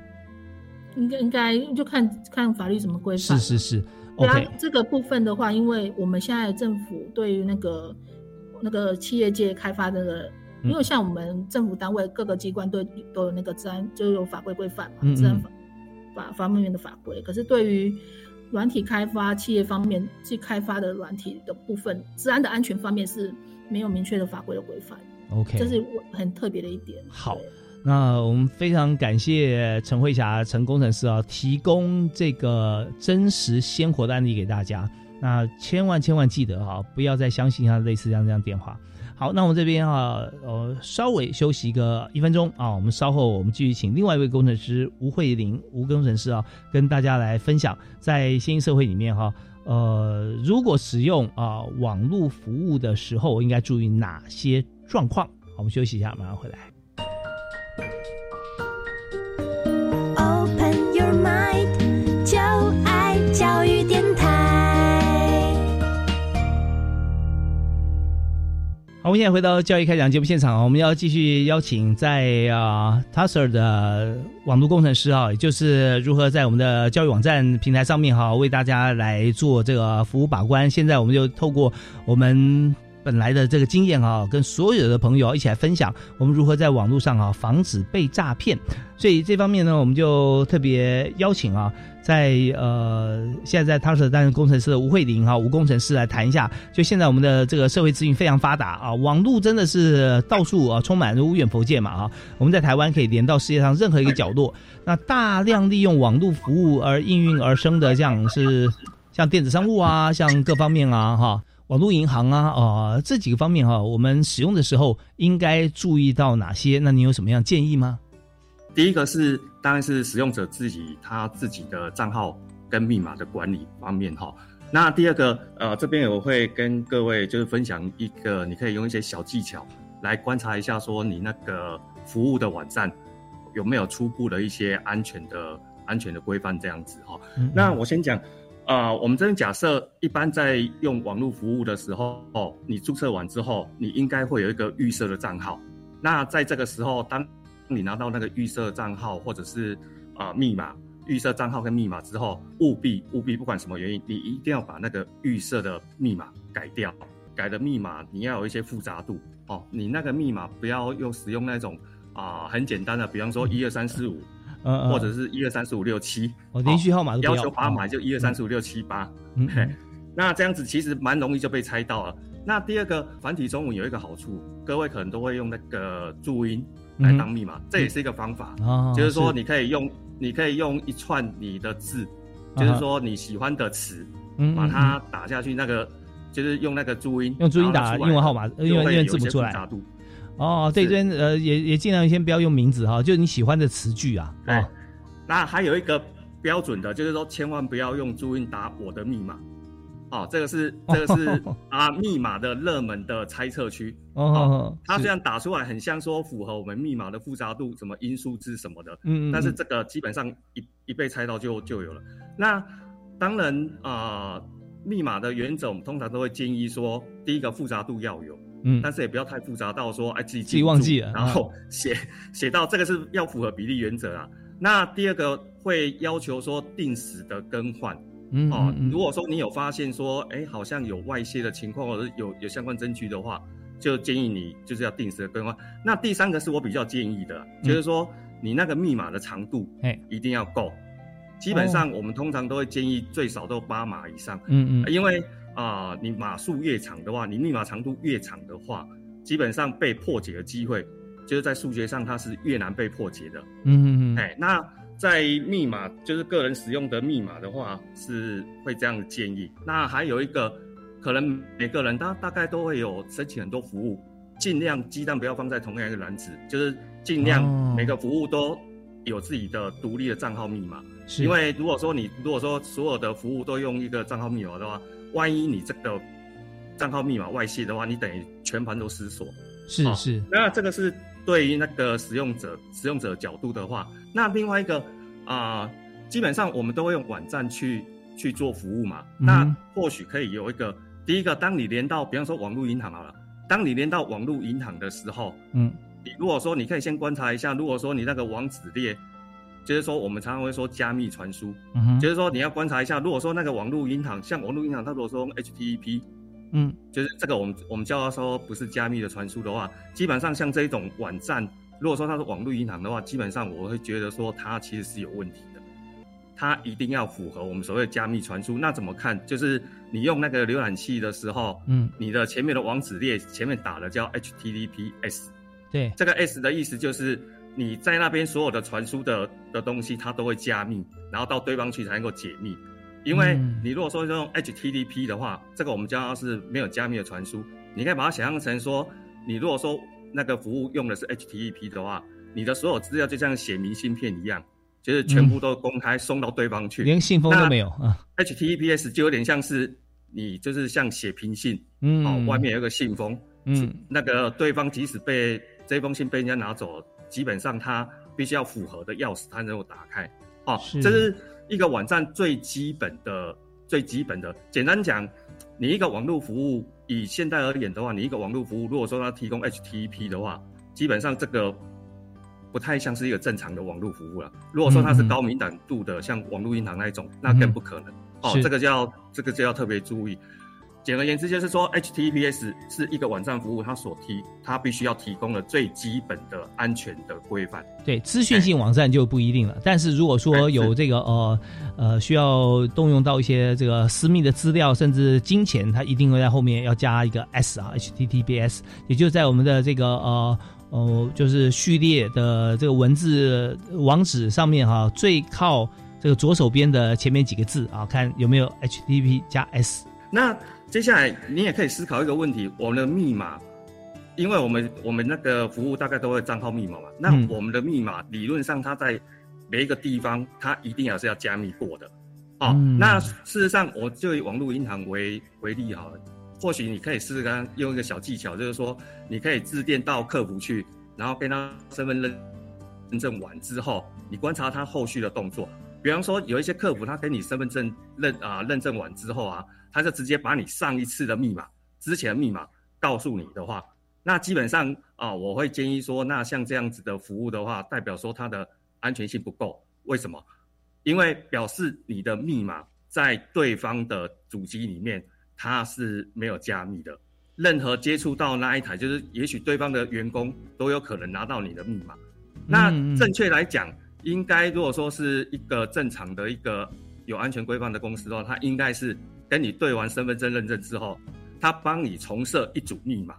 应该应该就看看法律怎么规范。是是是。对啊，这个部分的话，因为我们现在政府对于那个那个企业界开发的，因为像我们政府单位各个机关都都有那个治安，就有法规规范嘛，治安法法方面的法规。可是对于软体开发企业方面去开发的软体的部分，治安的安全方面是没有明确的法规的规范。OK，这是很特别的一点。好，那我们非常感谢陈慧霞陈工程师啊，提供这个真实鲜活的案例给大家。那千万千万记得哈，不要再相信他类似这样这样电话。好，那我们这边啊，呃，稍微休息一个一分钟啊，我们稍后我们继续请另外一位工程师吴慧玲吴工程师啊，跟大家来分享在新兴社会里面哈。呃，如果使用啊网络服务的时候，应该注意哪些状况？好，我们休息一下，马上回来。Open your mind，就爱教育电台。好，我们现在回到教育开讲节目现场我们要继续邀请在啊 Tasser 的。网络工程师啊，也就是如何在我们的教育网站平台上面哈，为大家来做这个服务把关。现在我们就透过我们本来的这个经验啊，跟所有的朋友一起来分享，我们如何在网络上啊防止被诈骗。所以这方面呢，我们就特别邀请啊。在呃，现在在汤 r 担任工程师的吴慧玲哈，吴工程师来谈一下。就现在我们的这个社会资讯非常发达啊，网络真的是到处啊充满无远佛界嘛啊。我们在台湾可以连到世界上任何一个角落。那大量利用网络服务而应运而生的，像是像电子商务啊，像各方面啊哈，网络银行啊啊这几个方面哈，我们使用的时候应该注意到哪些？那你有什么样建议吗？第一个是，当然是使用者自己他自己的账号跟密码的管理方面哈。那第二个，呃，这边我会跟各位就是分享一个，你可以用一些小技巧来观察一下，说你那个服务的网站有没有初步的一些安全的安全的规范这样子哈。那我先讲，啊、我们这边假设一般在用网络服务的时候，哦，你注册完之后，你应该会有一个预设的账号。那在这个时候，当你拿到那个预设账号或者是啊、密码，预设账号跟密码之后，务必务必不管什么原因，你一定要把那个预设的密码改掉。改的密码你要有一些复杂度哦，你那个密码不要用使用那种啊、很简单的，比方说一二三四五，或者是一二三四五六七，哦连续号码要。要求把码就一二三四五六七八，嗯嘿，那这样子其实蛮容易就被猜到了。那第二个繁体中文有一个好处，各位可能都会用那个注音来当密码，这也是一个方法。哦就是说你可以用，你可以用一串你的字，啊就是说你喜欢的词，嗯把它打下去，那个就是用那个注音，用注音打出来英文号码，就英文英文会有一些字不出来。复杂度。哦，对，这边呃也也尽量先不要用名字哈，就是你喜欢的词句啊。对哦，那还有一个标准的，就是说千万不要用朱音打我的密码。哦，这个是这个是 啊密码的热门的猜测区。哦是它虽然打出来很像说符合我们密码的复杂度，什么因数字什么的，嗯嗯嗯但是这个基本上一一被猜到就就有了。那当然啊、密码的原则我们通常都会建议说，第一个复杂度要有，嗯但是也不要太复杂到说哎自己自己忘记了然后写 写到这个是要符合比例原则啊。那第二个会要求说定时的更换。嗯哦如果说你有发现说，哎，好像有外泄的情况，或者有有相关证据的话，就建议你就是要定时的更换。那第三个是我比较建议的，就是说你那个密码的长度，哎，一定要够。基本上我们通常都会建议最少都八码以上，嗯嗯因为啊、你码数越长的话，你密码长度越长的话，基本上被破解的机会，就是在数学上它是越难被破解的。嗯嗯嗯，哎，那在密码就是个人使用的密码的话，是会这样建议。那还有一个，可能每个人他大概都会有申请很多服务，尽量鸡蛋不要放在同样一个篮子，就是尽量哦每个服务都有自己的独立的账号密码。是因为如果说你如果说所有的服务都用一个账号密码的话，万一你这个账号密码外泄的话，你等于全盘都失锁。哦是是，那这个是对于那个使用者使用者角度的话，那另外一个啊、基本上我们都会用网站去去做服务嘛。嗯那或许可以有一个第一个，当你连到比方说网络银行好了，当你连到网络银行的时候，嗯你如果说你可以先观察一下，如果说你那个网址列，就是说我们常常会说加密传输，嗯就是说你要观察一下，如果说那个网络银行像网络银行，它如果说用 HTTP，嗯。就是这个我们我们叫它说不是加密的传输的话，基本上像这一种网站，如果说它是网络银行的话，基本上我会觉得说它其实是有问题的，它一定要符合我们所谓的加密传输。那怎么看？就是你用那个浏览器的时候，嗯，你的前面的网址列前面打的叫 HTTPS，对，这个 S 的意思就是你在那边所有的传输的的东西，它都会加密，然后到对方去才能够解密。因为嗯你如果说用 HTTP 的话，这个我们叫它是没有加密的传输。你可以把它想象成说，你如果说那个服务用的是 HTTP 的话，你的所有资料就像写明信片一样，就是全部都公开送到对方去，嗯连信封都没有啊。HTTPS 就有点像是你就是像写平信，嗯哦，外面有一个信封，嗯，那个对方即使被这封信被人家拿走，基本上它必须要符合的钥匙，它能够打开。哦，是这是一个网站最基本的、最基本的。简单讲，你一个网络服务，以现代而言的话，你一个网络服务，如果说它提供 HTTP 的话，基本上这个不太像是一个正常的网络服务了。如果说它是高敏感度的，像网络银行那一种，那更不可能。哦，这个就要这个就要特别注意。简而言之，就是说 HTTPS 是一个网站服务，它所提它必须要提供的最基本的安全的规范。对，资讯性网站就不一定了。但是如果说有这个呃呃需要动用到一些这个私密的资料，甚至金钱，它一定会在后面要加一个 S 啊，HTTPS，也就在我们的这个呃哦就是序列的这个文字网址上面哈、最靠这个左手边的前面几个字啊，看有没有 HTTP 加 S。那接下来你也可以思考一个问题：我们的密码，因为我们我们那个服务大概都会账号密码嘛，那嗯我们的密码理论上它在每一个地方，它一定也是要加密过的。哦，嗯那事实上我就以网络银行为为例好了，或许你可以试试看用一个小技巧，就是说你可以致电到客服去，然后跟他身份认认证完之后，你观察他后续的动作。比方说有一些客服，他给你身份证认啊认证完之后啊，他就直接把你上一次的密码、之前的密码告诉你的话，那基本上啊，我会建议说，那像这样子的服务的话，代表说它的安全性不够。为什么？因为表示你的密码在对方的主机里面，它是没有加密的。任何接触到那一台，就是也许对方的员工都有可能拿到你的密码。那正确来讲，应该如果说是一个正常的一个有安全规范的公司的话，它应该是跟你对完身份证认证之后，他帮你重设一组密码，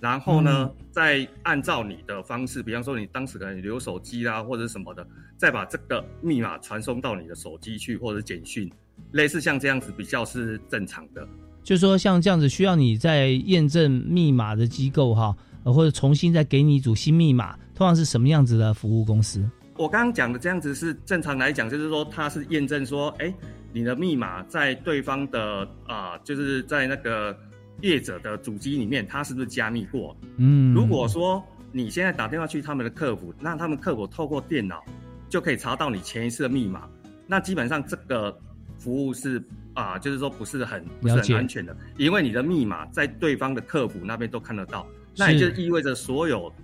然后呢，再按照你的方式，比方说你当时可能留手机啊或者什么的，再把这个密码传送到你的手机去或者简讯，类似像这样子比较是正常的。就说像这样子需要你在验证密码的机构哈，或者重新再给你一组新密码，通常是什么样子的服务公司？我刚刚讲的这样子是正常来讲，就是说它是验证说，哎，你的密码在对方的啊，就是在那个业者的主机里面，它是不是加密过？嗯，如果说你现在打电话去他们的客服，那他们客服透过电脑就可以查到你前一次的密码，那基本上这个服务是。啊，就是说不是很不是很安全的，因为你的密码在对方的客服那边都看得到，那也就意味着所有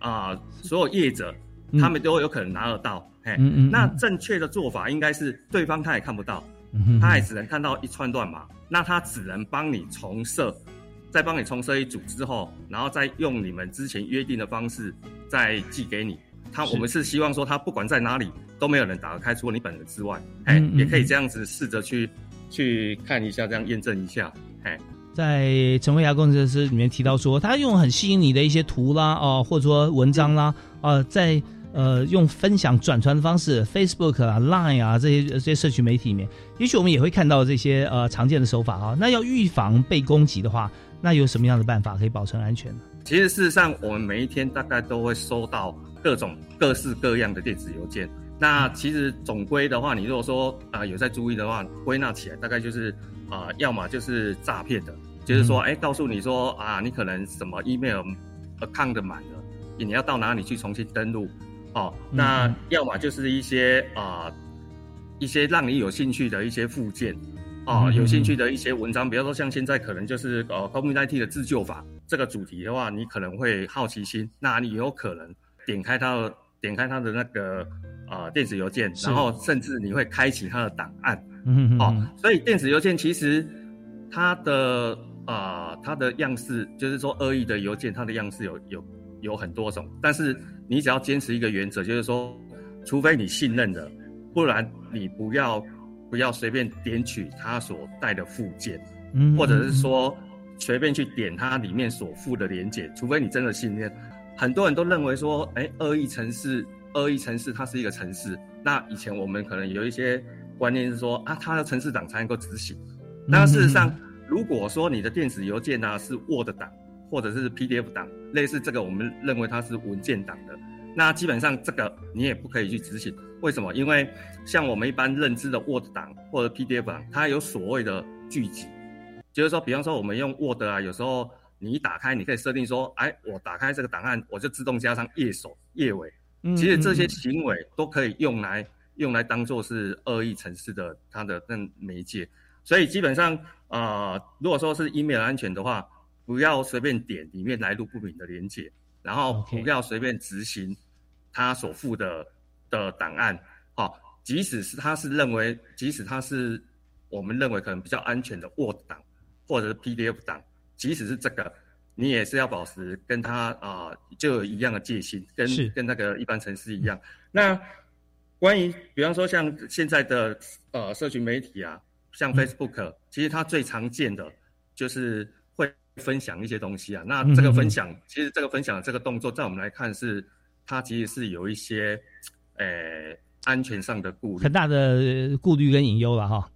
啊所有业者他们都有可能拿得到。嘿，那正确的做法应该是对方他也看不到，他也只能看到一串乱码，那他只能帮你重设，再帮你重设一组之后，然后再用你们之前约定的方式再寄给你。他我们是希望说他不管在哪里都没有人打得开，除了你本人之外，哎，也可以这样子试着去。去看一下，这样验证一下。哎，在陈慧霞工程师里面提到说，他用很吸引你的一些图啦，哦，或者说文章啦，啊，在呃用分享转传的方式，Facebook 啊、Line 啊这些这些社区媒体里面，也许我们也会看到这些呃常见的手法啊。那要预防被攻击的话，那有什么样的办法可以保存安全呢？其实事实上，我们每一天大概都会收到各种各式各样的电子邮件。那其实总归的话，你如果说啊有在注意的话，归纳起来大概就是啊，要么就是诈骗的，就是说哎告诉你说啊，你可能什么 email account 满了，你要到哪里去重新登录哦。那要么就是一些啊一些让你有兴趣的一些附件啊，有兴趣的一些文章，比如说像现在可能就是呃 community 的自救法这个主题的话，你可能会好奇心，那你有可能点开它，点开它的那个。啊，电子邮件，然后甚至你会开启它的档案，嗯，哦，所以电子邮件其实它的啊，它的样式就是说恶意的邮件，它的样式有有有很多种，但是你只要坚持一个原则，就是说，除非你信任的，不然你不要不要随便点取它所带的附件，嗯，或者是说随便去点它里面所附的连接，除非你真的信任。很多人都认为说，哎，恶意城市。恶意城市，它是一个城市。那以前我们可能有一些观念是说啊，它的城市档才能够执行。那事实上，如果说你的电子邮件呢是 Word 档或者是 PDF 档，类似这个，我们认为它是文件档的，那基本上这个你也不可以去执行。为什么？因为像我们一般认知的 Word 档或者 PDF 档，它有所谓的聚集，就是说，比方说我们用 Word 啊，有时候你一打开，你可以设定说，哎，我打开这个档案，我就自动加上页首、页尾。其实这些行为都可以用来用来当做是恶意城市的它的那媒介，所以基本上啊，如果说是 email 安全的话，不要随便点里面来路不明的连接，然后不要随便执行他所附的的档案，好，即使是他是认为，即使他是我们认为可能比较安全的 Word 档或者是 PDF 档，即使是这个。你也是要保持跟他啊，就有一样的戒心，跟跟那个一般城市一样。那关于比方说像现在的呃社群媒体啊，像 Facebook，其实它最常见的就是会分享一些东西啊。那这个分享，其实这个分享这个动作，在我们来看是它其实是有一些呃安全上的顾虑，很大的顾虑跟隐忧了哈。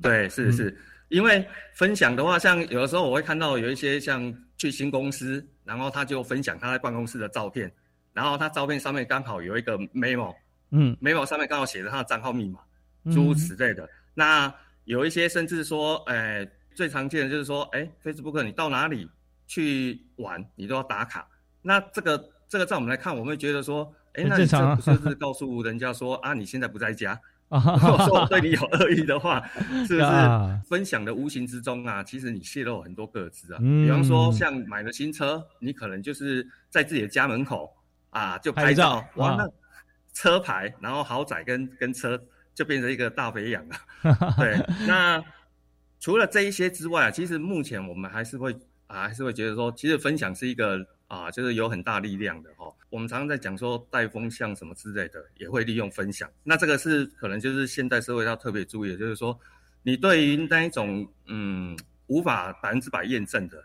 对，是是。因为分享的话，像有的时候我会看到有一些像去新公司，然后他就分享他在办公室的照片，然后他照片上面刚好有一个 memo，嗯，memo 上面刚好写着他的账号密码，诸如此类的。那有一些甚至说，哎，最常见的就是说，哎，Facebook 你到哪里去玩，你都要打卡。那这个这个在我们来看，我们会觉得说，哎，那你这不就是告诉人家说 啊，你现在不在家，如果说我对你有恶意的话，是不是啊分享的无形之中啊？其实你泄露很多个资啊。嗯比方说，像买了新车，你可能就是在自己的家门口啊就拍拍照照，哇，啊那车牌，然后豪宅跟跟车就变成一个大肥羊了。对，那除了这一些之外啊，其实目前我们还是会啊，还是会觉得说，其实分享是一个啊，就是有很大力量的哈、我们常常在讲说带风向什么之类的，也会利用分享。那这个是可能就是现代社会要特别注意的，就是说，你对于那一种嗯无法百分之百验证的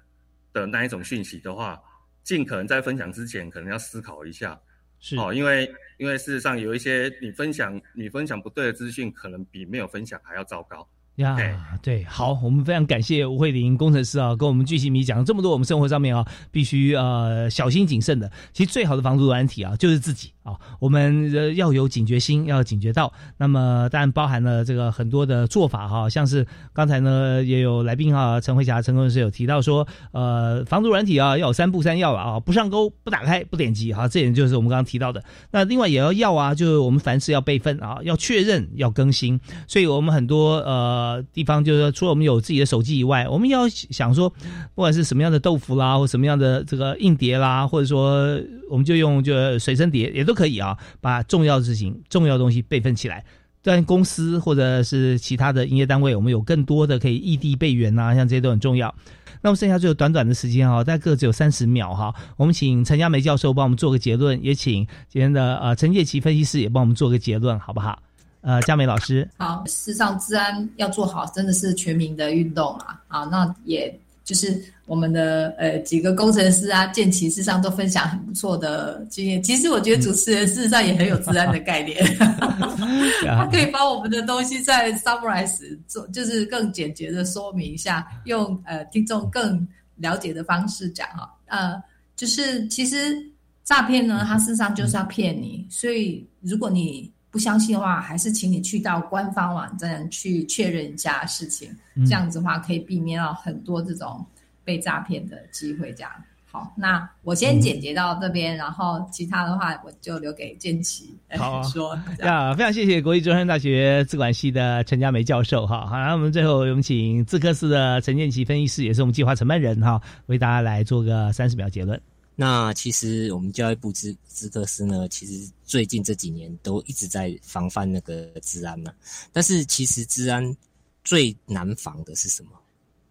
的那一种讯息的话，尽可能在分享之前，可能要思考一下。是哦，因为因为事实上有一些你分享你分享不对的资讯，可能比没有分享还要糟糕。呀，对，好，我们非常感谢吴慧玲工程师啊，跟我们巨细迷讲了这么多，我们生活上面啊，必须呃小心谨慎的。其实最好的防毒软体啊，就是自己啊，我们呃要有警觉心，要警觉到。那么当然包含了这个很多的做法哈、像是刚才呢也有来宾哈、陈慧霞陈工程师有提到说，呃，防毒软体啊要三不三要啊，不上钩、不打开、不点击哈、这点就是我们刚刚提到的。那另外也要要啊，就是我们凡事要备份啊，要确认、要更新。所以我们很多呃地方就是说，除了我们有自己的手机以外，我们要想说，不管是什么样的豆腐啦，或什么样的这个硬碟啦，或者说我们就用就随身碟也都可以啊，把重要的事情、重要东西备份起来。但公司或者是其他的营业单位，我们有更多的可以异地备援啊，像这些都很重要。那么剩下最后短短的时间哈，大概各只有三十秒哈，我们请陈佳梅教授帮我们做个结论，也请今天的呃陈介琪分析师也帮我们做个结论，好不好？呃，佳梅老师，好，事实上，治安要做好，真的是全民的运动啊！啊，那也就是我们的呃几个工程师啊、建骑，事实上都分享很不错的经验。其实我觉得主持人事实上也很有治安的概念，他可以把我们的东西再 summarize 做，就是更简洁的说明一下，用呃听众更了解的方式讲哈。呃，就是其实诈骗呢，它事实上就是要骗你，所以如果你不相信的话，还是请你去到官方网站去确认一下事情，嗯。这样子的话可以避免到很多这种被诈骗的机会。这样好，那我先简洁到这边，然后其他的话我就留给建奇呃好啊说。这样呀，非常谢谢国立中山大学资管系的陈佳梅教授哈。好，那我们最后我们请资科司的陈建奇分析师，也是我们计划承办人哈，为大家来做个三十秒结论。那其实我们教育部资资科司呢，其实最近这几年都一直在防范那个治安嘛。但是其实治安最难防的是什么？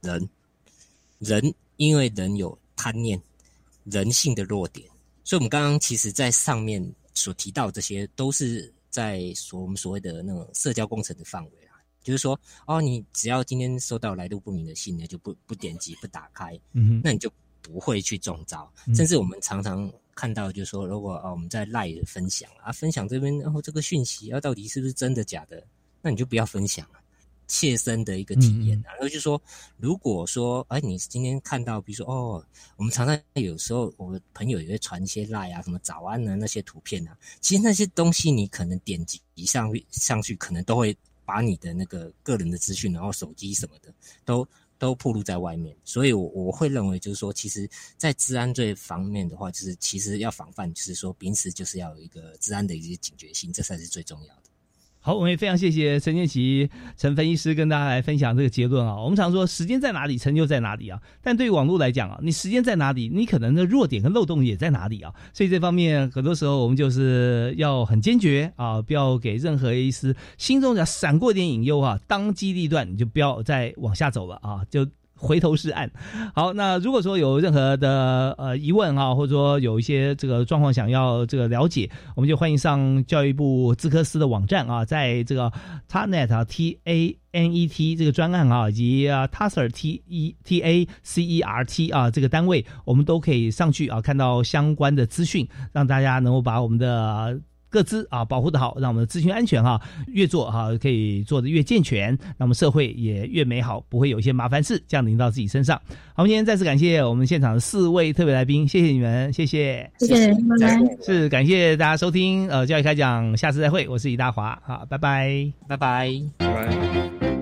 人，人因为人有贪念，人性的弱点，所以我们刚刚其实在上面所提到这些，都是在所我们所谓的那种社交工程的范围啊。就是说，哦，你只要今天收到来路不明的信呢，就不不点击不打开，嗯哼那你就不会去中招。嗯甚至我们常常看到，就是说，如果啊我们在赖的分享啊，分享这边然后、这个讯息啊，到底是不是真的假的？那你就不要分享了。切身的一个体验啊，然后就说，如果说，哎，你今天看到，比如说，哦，我们常常有时候，我的朋友也会传一些赖啊，什么早安的那些图片啊，其实那些东西你可能点击上去上去，可能都会把你的那个个人的资讯，然后手机什么的，都都暴露在外面。所以我，我会认为就是说，其实，在治安这方面的话，就是其实要防范，就是说，平时就是要有一个治安的一些警觉性，这才是最重要的。好，我们也非常谢谢陈建奇陈分析师跟大家来分享这个结论啊。我们常说时间在哪里，成就在哪里啊。但对于网络来讲啊，你时间在哪里，你可能的弱点跟漏洞也在哪里啊。所以这方面很多时候我们就是要很坚决啊，不要给任何一丝心中只闪过一点隐忧啊，当机立断，你就不要再往下走了啊，就。回头是岸。好，那如果说有任何的呃疑问啊，或者说有一些这个状况想要这个了解，我们就欢迎上教育部资科司的网站啊，在这个 TANET 啊 T A N E T 这个专案啊，以及啊 t a s e r T E T A C E R T 啊这个单位，我们都可以上去啊看到相关的资讯，让大家能够把我们的。各自啊保护的好，让我们的资讯安全哈、越做哈、可以做的越健全，那么社会也越美好，不会有一些麻烦事降临到自己身上。好，我们今天再次感谢我们现场的四位特别来宾，谢谢你们，谢谢，谢谢拜拜是感谢大家收听呃教育开讲，下次再会，我是李大华，好，拜拜，拜拜，拜拜。